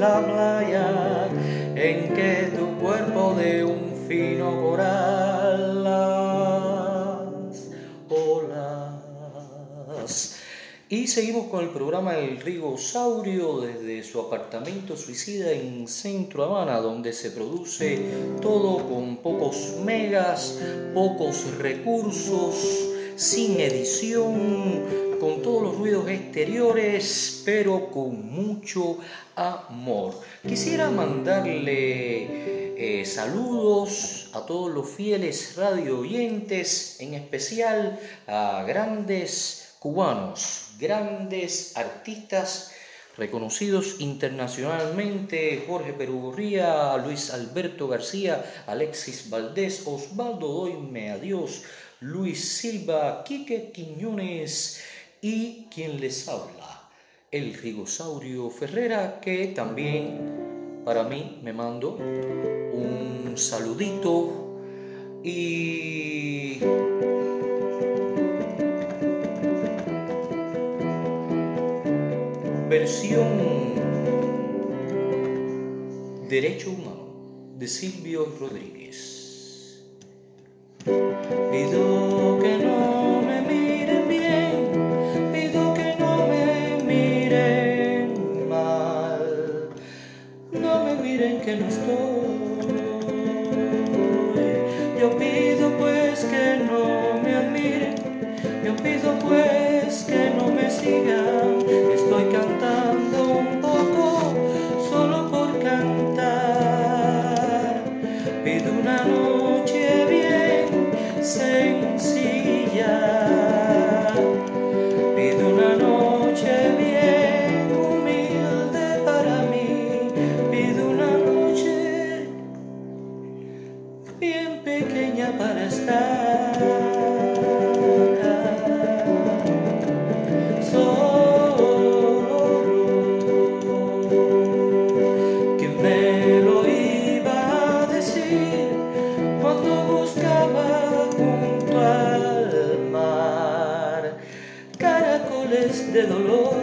la playa en que tu cuerpo de un fino coral las olas. Y seguimos con el programa El Rigosaurio desde su apartamento suicida en Centro Habana, donde se produce todo con pocos megas, pocos recursos, sin edición, con todos los ruidos exteriores, pero con mucho amor. Quisiera mandarle eh, saludos a todos los fieles radio oyentes, en especial a grandes cubanos, grandes artistas reconocidos internacionalmente, Jorge Perugorría, Luis Alberto García, Alexis Valdés, Osvaldo Doime, Adiós, Luis Silva, Quique Quiñones y quien les habla, el Rigosaurio Ferrera, que también para mí me mando un saludito y versión Derecho Humano de Silvio Rodríguez. Pido que no me miren bien, pido que no me miren mal, no me miren que no estoy. De dolor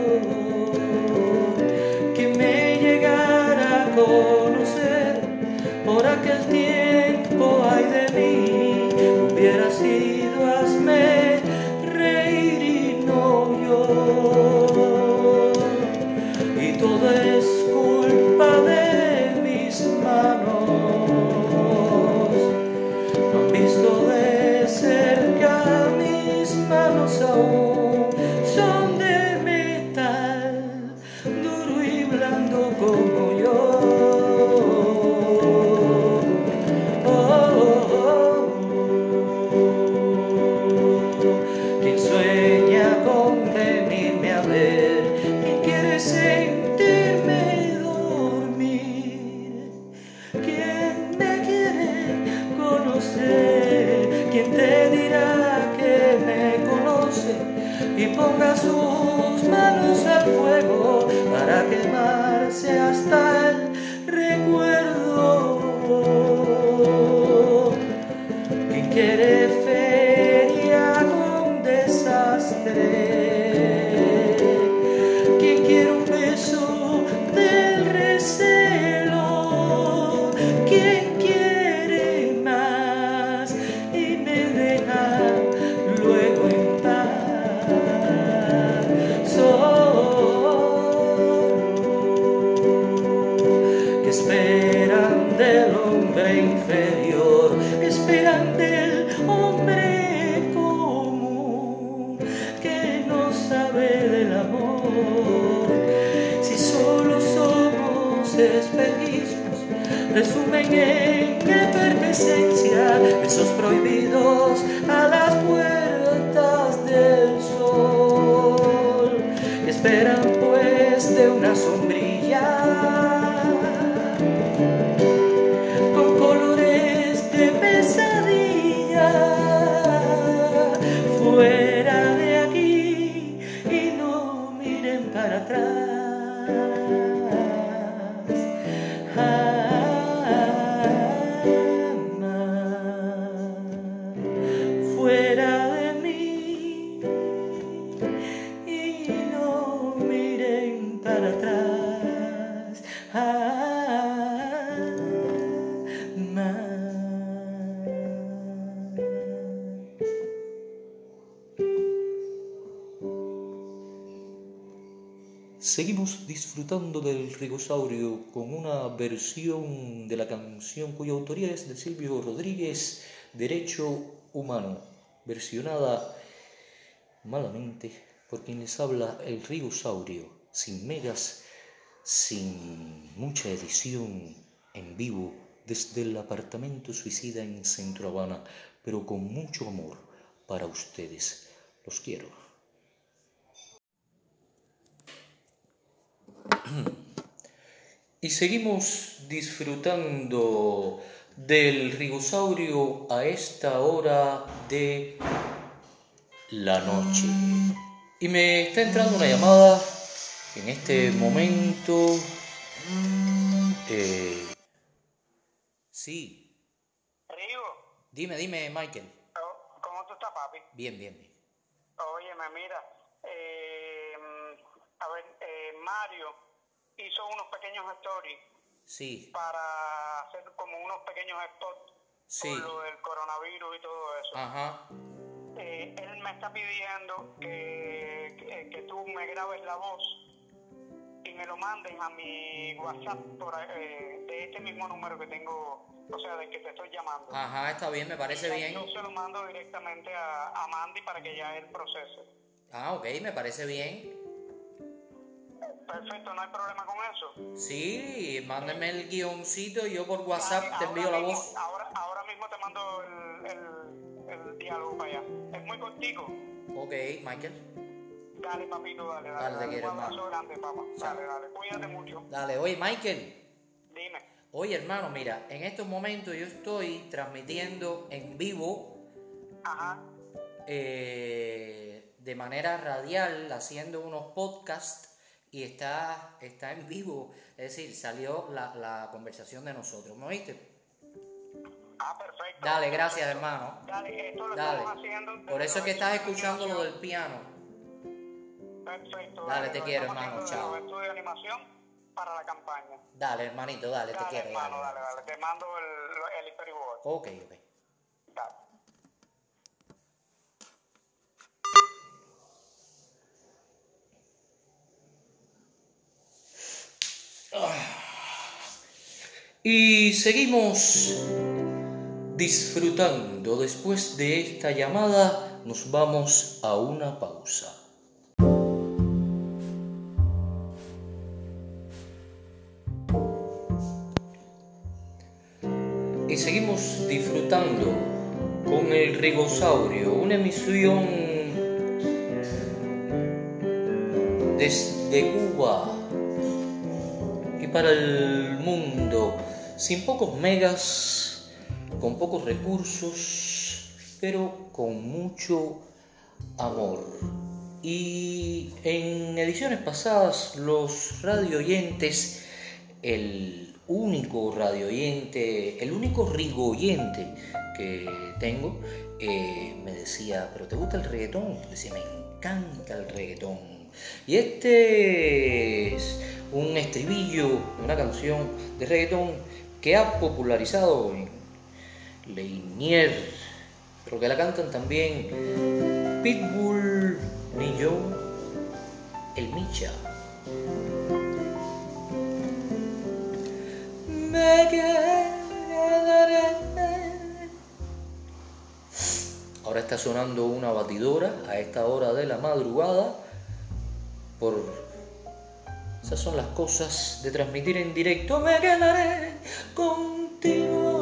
que me llegara a conocer por aquel tiempo ay de mí hubiera sido hazme reír y no llorar disfrutando del Rigosaurio con una versión de la canción cuya autoría es de Silvio Rodríguez, Derecho Humano, versionada malamente por quien les habla el Rigosaurio, sin megas, sin mucha edición en vivo desde el apartamento suicida en Centro Habana, pero con mucho amor para ustedes. Los quiero. Y seguimos disfrutando del rigosaurio a esta hora de la noche. Y me está entrando una llamada en este momento. Eh, sí. Rigo. Dime, dime, Michael. Oh, ¿Cómo tú estás, papi? Bien, bien, bien. Óyeme, mira. Eh, a ver, eh, Mario hizo unos pequeños stories Sí, para hacer como unos pequeños spots Sí. por lo del coronavirus y todo eso. ajá. Eh, él me está pidiendo que, que, que tú me grabes la voz y me lo mandes a mi WhatsApp por, eh, de este mismo número que tengo, o sea, del que te estoy llamando. Ajá, está bien, me parece Y bien. Yo se lo mando directamente a, a Mandy para que ya él procese. Ah, ok, me parece bien. Perfecto, no hay problema con eso. Sí, mándeme el guioncito y yo por WhatsApp Dale, te ahora envío la mismo- voz. Ahora, ahora mismo te mando el, el, el diálogo para allá. Es muy cortico. Ok, Michael. Dale, papito, dale, dale. Dale, te quiero, Un abrazo grande, papá. Dale, dale. Cuídate mucho. Dale, oye, Michael. Dime. Oye, hermano, mira, en estos momentos yo estoy transmitiendo en vivo Ajá. eh, de manera radial, haciendo unos podcasts y está, está en vivo. Es decir, salió la, la conversación de nosotros. ¿Me oíste? Ah, perfecto. Dale, gracias, hermano. Dale, esto lo Dale. estamos haciendo. Por eso es que estás escuchando lo del piano. Perfecto. Dale, te quiero, hermano, chao. De animación para la campaña. Dale, hermanito, dale, te quiero. hermano, dale. dale, dale. Te mando el, el storyboard. Ok, ok. Dale. Y seguimos disfrutando. Después de esta llamada nos vamos a una pausa. Y seguimos disfrutando con el Rigosaurio, una emisión desde Cuba para el mundo, sin pocos megas, con pocos recursos, pero con mucho amor. Y en ediciones pasadas los radio oyentes, el único radio oyente, el único rigo oyente que tengo, eh, me decía, pero ¿te gusta el reggaetón? Yo decía, me encanta el reggaetón. Y este es un estribillo de una canción de reggaetón que ha popularizado en Leinier, pero que la cantan también Pitbull, Nillo, El Micha. Me quedaré. Ahora está sonando una batidora a esta hora de la madrugada por esas son las cosas de transmitir en directo. Me quedaré contigo.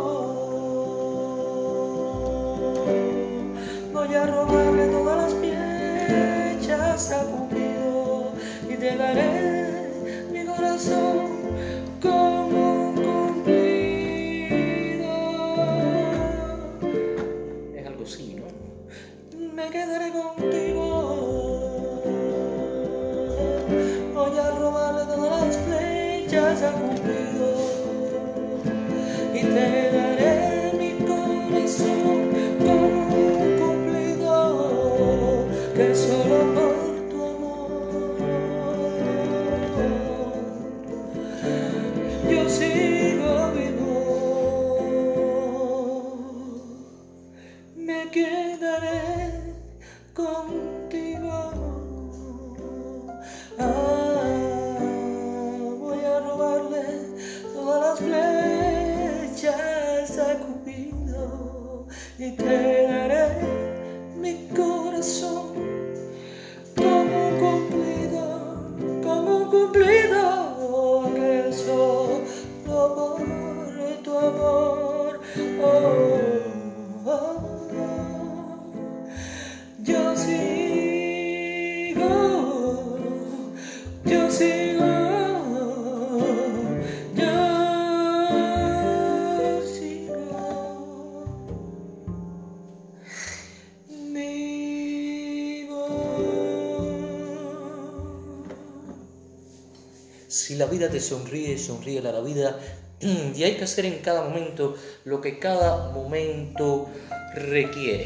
Vida te sonríe, sonríe a la vida. Y hay que hacer en cada momento lo que cada momento requiere.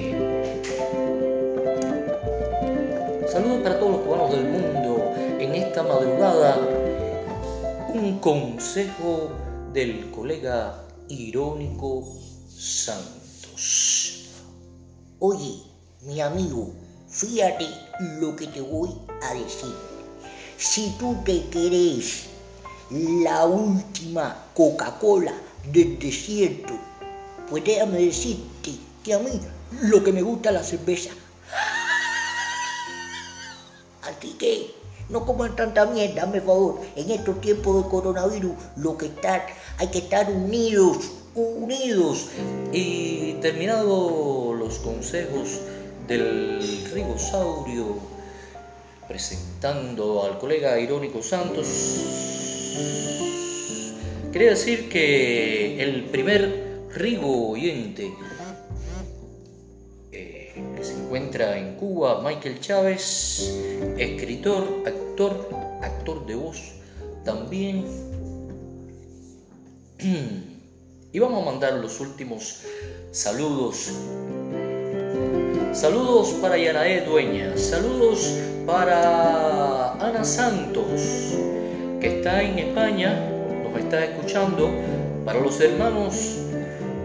Saludos para todos los cubanos del mundo en esta madrugada. Un consejo del colega Irónico Santos. Oye, mi amigo, fíjate lo que te voy a decir. Si tú te querés la última Coca-Cola del desierto, pues déjame decirte que a mí lo que me gusta es la cerveza. Así que no coman tanta mierda, por favor. En estos tiempos de coronavirus, lo que está, hay que estar unidos, unidos. Y terminado los consejos del ribosaurio, presentando al colega Irónico Santos, quería decir que el primer rigo oyente eh, que se encuentra en Cuba, Michael Chávez, escritor, actor, actor de voz, también. Y vamos a mandar los últimos saludos. Saludos para Yanae Dueña, saludos para Ana Santos, que está en España, nos está escuchando, para los hermanos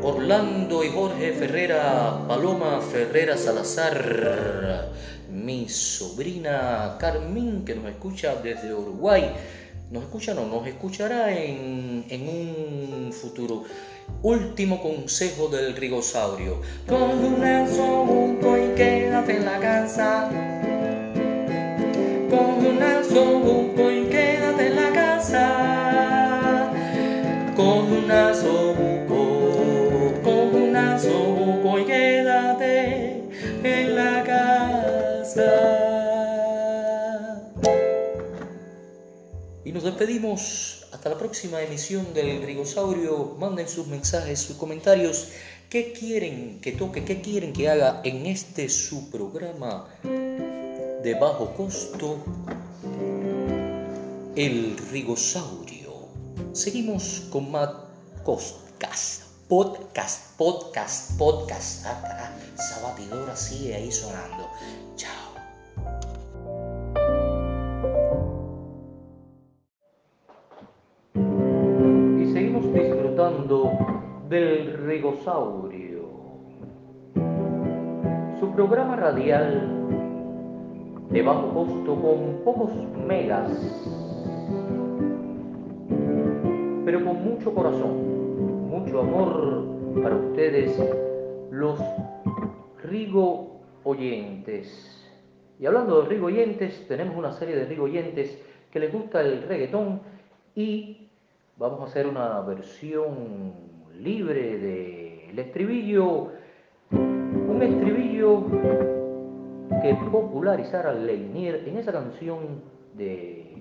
Orlando y Jorge Ferrera, Paloma Ferrera Salazar, mi sobrina Carmen, que nos escucha desde Uruguay, nos escucha, no, nos escuchará en, en un futuro. Último consejo del rigosaurio. Coge un anzuelo y quédate en la casa. Coge un anzuelo y quédate en la despedimos hasta la próxima emisión del Grigosaurio. Manden sus mensajes, sus comentarios. ¿Qué quieren que toque? ¿Qué quieren que haga en este su programa de bajo costo? El Rigosaurio. Seguimos con más podcast. Podcast, podcast, podcast. Ah, sigue ahí sonando. Chao. Del Rigosaurio, su programa radial de bajo costo con pocos megas, pero con mucho corazón, mucho amor para ustedes, los Rigo oyentes. Y hablando de Rigo oyentes, tenemos una serie de Rigo oyentes que les gusta el reggaetón y vamos a hacer una versión libre del estribillo, un estribillo que popularizara Leinier en esa canción de,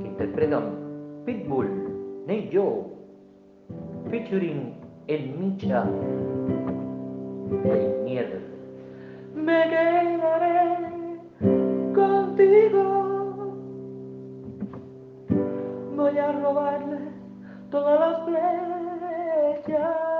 que interpretan Pitbull, Nate Joe, featuring El Micha Leinier. Me quedaré contigo voy a robarle todas las flechas a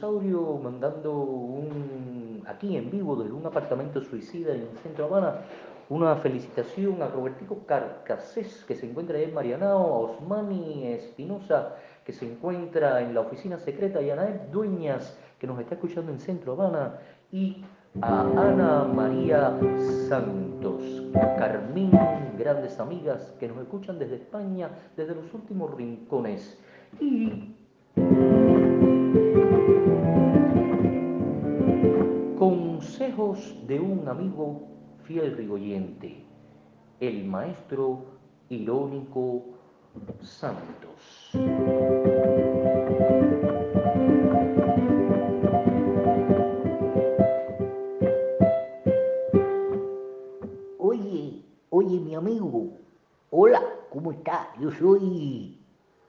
ribosaurio, mandando un, aquí en vivo desde un apartamento suicida en el centro de Habana, una felicitación a Robertico Carcasés, que se encuentra en Marianao, a Osmani Espinosa, que se encuentra en la oficina secreta, y a Naeb Dueñas, que nos está escuchando en Centro Habana, y a Ana María Santos, a Carmín, grandes amigas que nos escuchan desde España, desde los últimos rincones. Y consejos de un amigo fiel rigoyente, el maestro irónico Santos. Oye, oye mi amigo, hola, ¿cómo está? Yo soy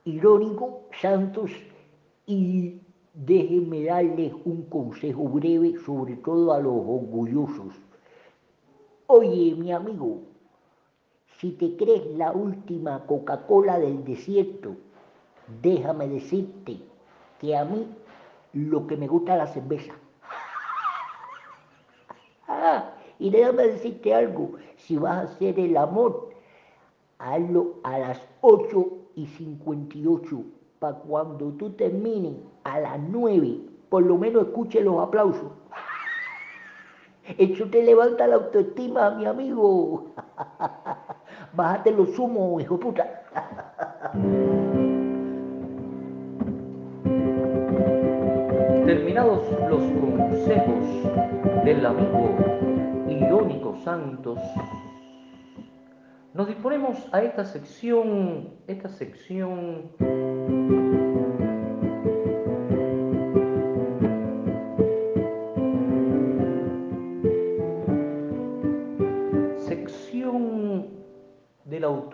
Irónico Santos y déjenme darles un consejo breve, sobre todo a los orgullosos. Oye, mi amigo, si te crees la última Coca-Cola del desierto, déjame decirte que a mí lo que me gusta es la cerveza. Ah, y déjame decirte algo, si vas a hacer el amor, hazlo a las 8 y 58, para cuando tú termines a las 9, por lo menos escuche los aplausos. Eso te levanta la autoestima, mi amigo. Bájate los humos, hijo puta. Terminados los consejos del amigo Irónico Santos, nos disponemos a esta sección, esta sección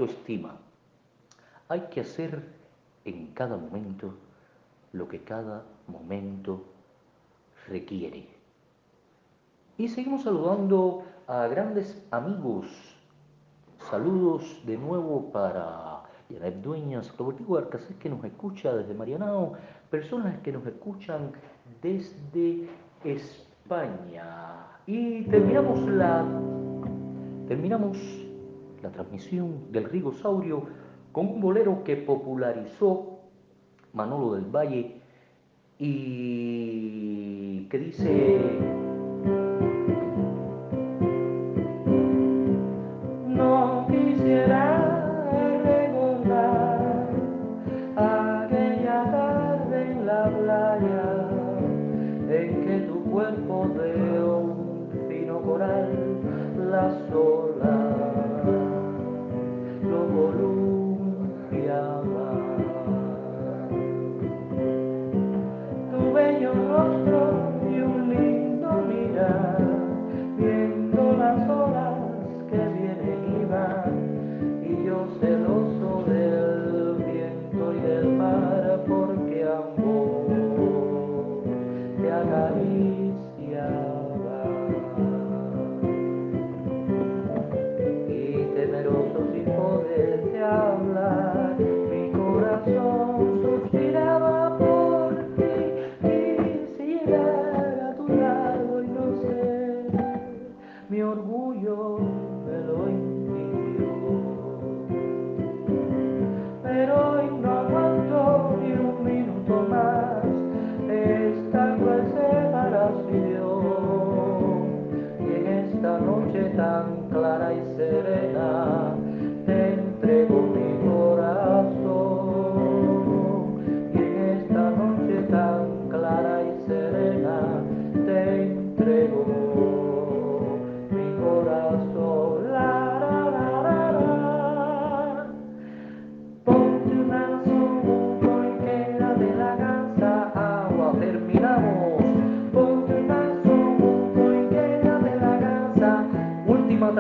autoestima. Hay que hacer en cada momento lo que cada momento requiere. Y seguimos saludando a grandes amigos. Saludos de nuevo para Yanep Dueñas, Roberto Arcacés que nos escucha desde Marianao, personas que nos escuchan desde España. Y terminamos la terminamos la transmisión del rigosaurio con un bolero que popularizó Manolo del Valle y que dice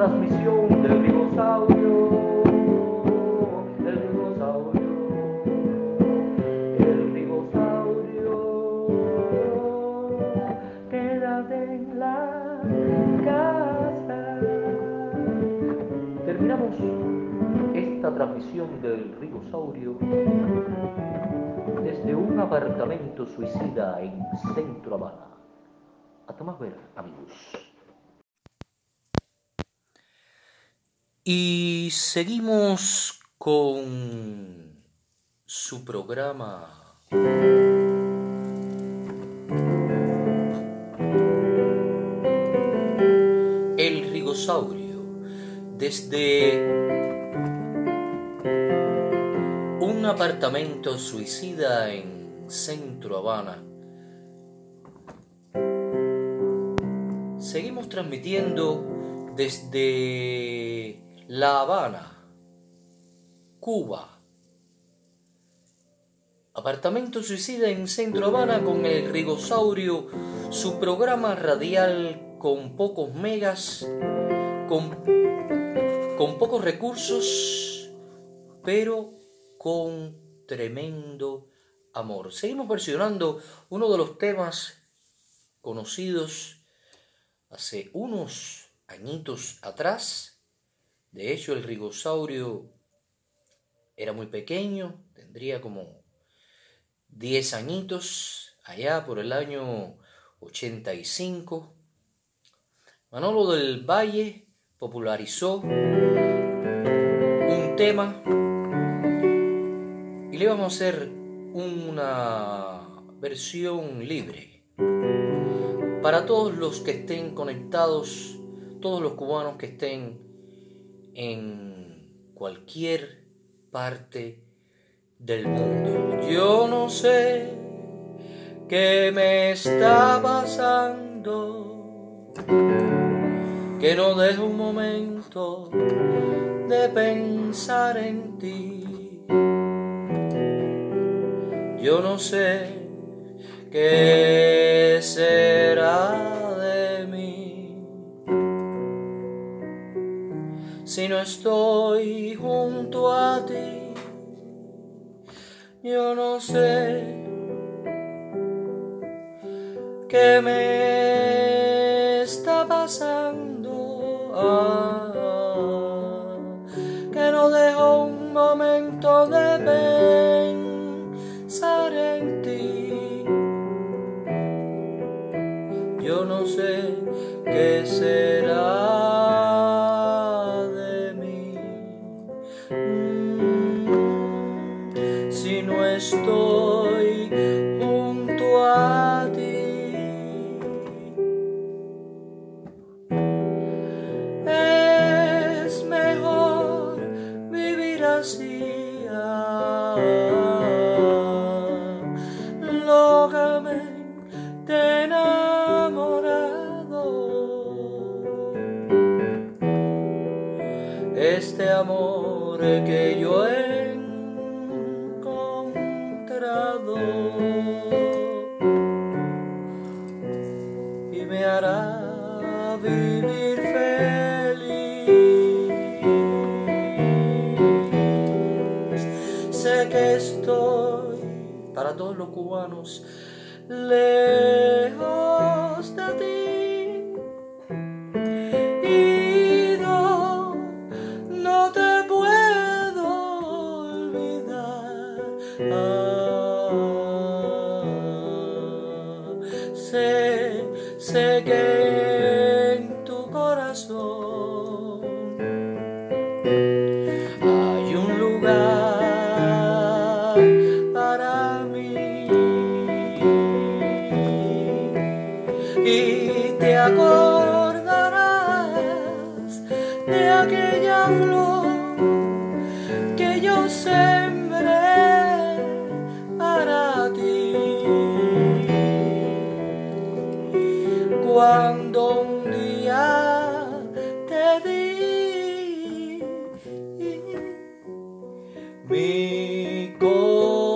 transmisión del dinosaurio, del dinosaurio, el dinosaurio, quédate en la casa. Terminamos esta transmisión del rigosaurio desde un apartamento suicida en Centro Habana. Hasta más ver, amigos. Y seguimos con su programa. El Rigosaurio, desde un apartamento suicida en Centro Habana. Seguimos transmitiendo desde La Habana, Cuba. Apartamento suicida en Centro Habana con el Rigosaurio, su programa radial con pocos megas, con, con pocos recursos, pero con tremendo amor. Seguimos versionando uno de los temas conocidos hace unos añitos atrás. De hecho, el rigosaurio era muy pequeño, tendría como 10 añitos, allá por el año 85. Manolo del Valle popularizó un tema y le vamos a hacer una versión libre para todos los que estén conectados, todos los cubanos que estén en cualquier parte del mundo. Yo no sé qué me está pasando, que no dejo un momento de pensar en ti. Yo no sé qué estoy junto a ti. Yo no sé qué me mi corazón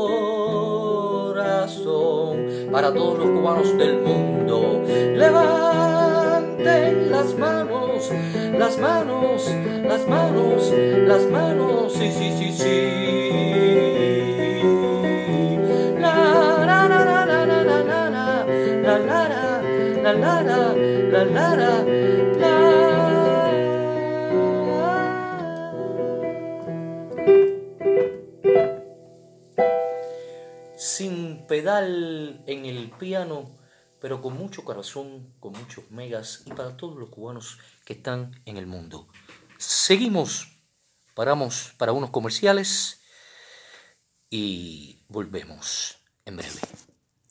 para todos los cubanos del mundo. Levanten las manos, las manos, las manos, las manos, sí, sí, sí, sí. La la la la la la la la la la la la la la piano, pero con mucho corazón, con muchos megas y para todos los cubanos que están en el mundo. Seguimos, paramos para unos comerciales y volvemos en breve.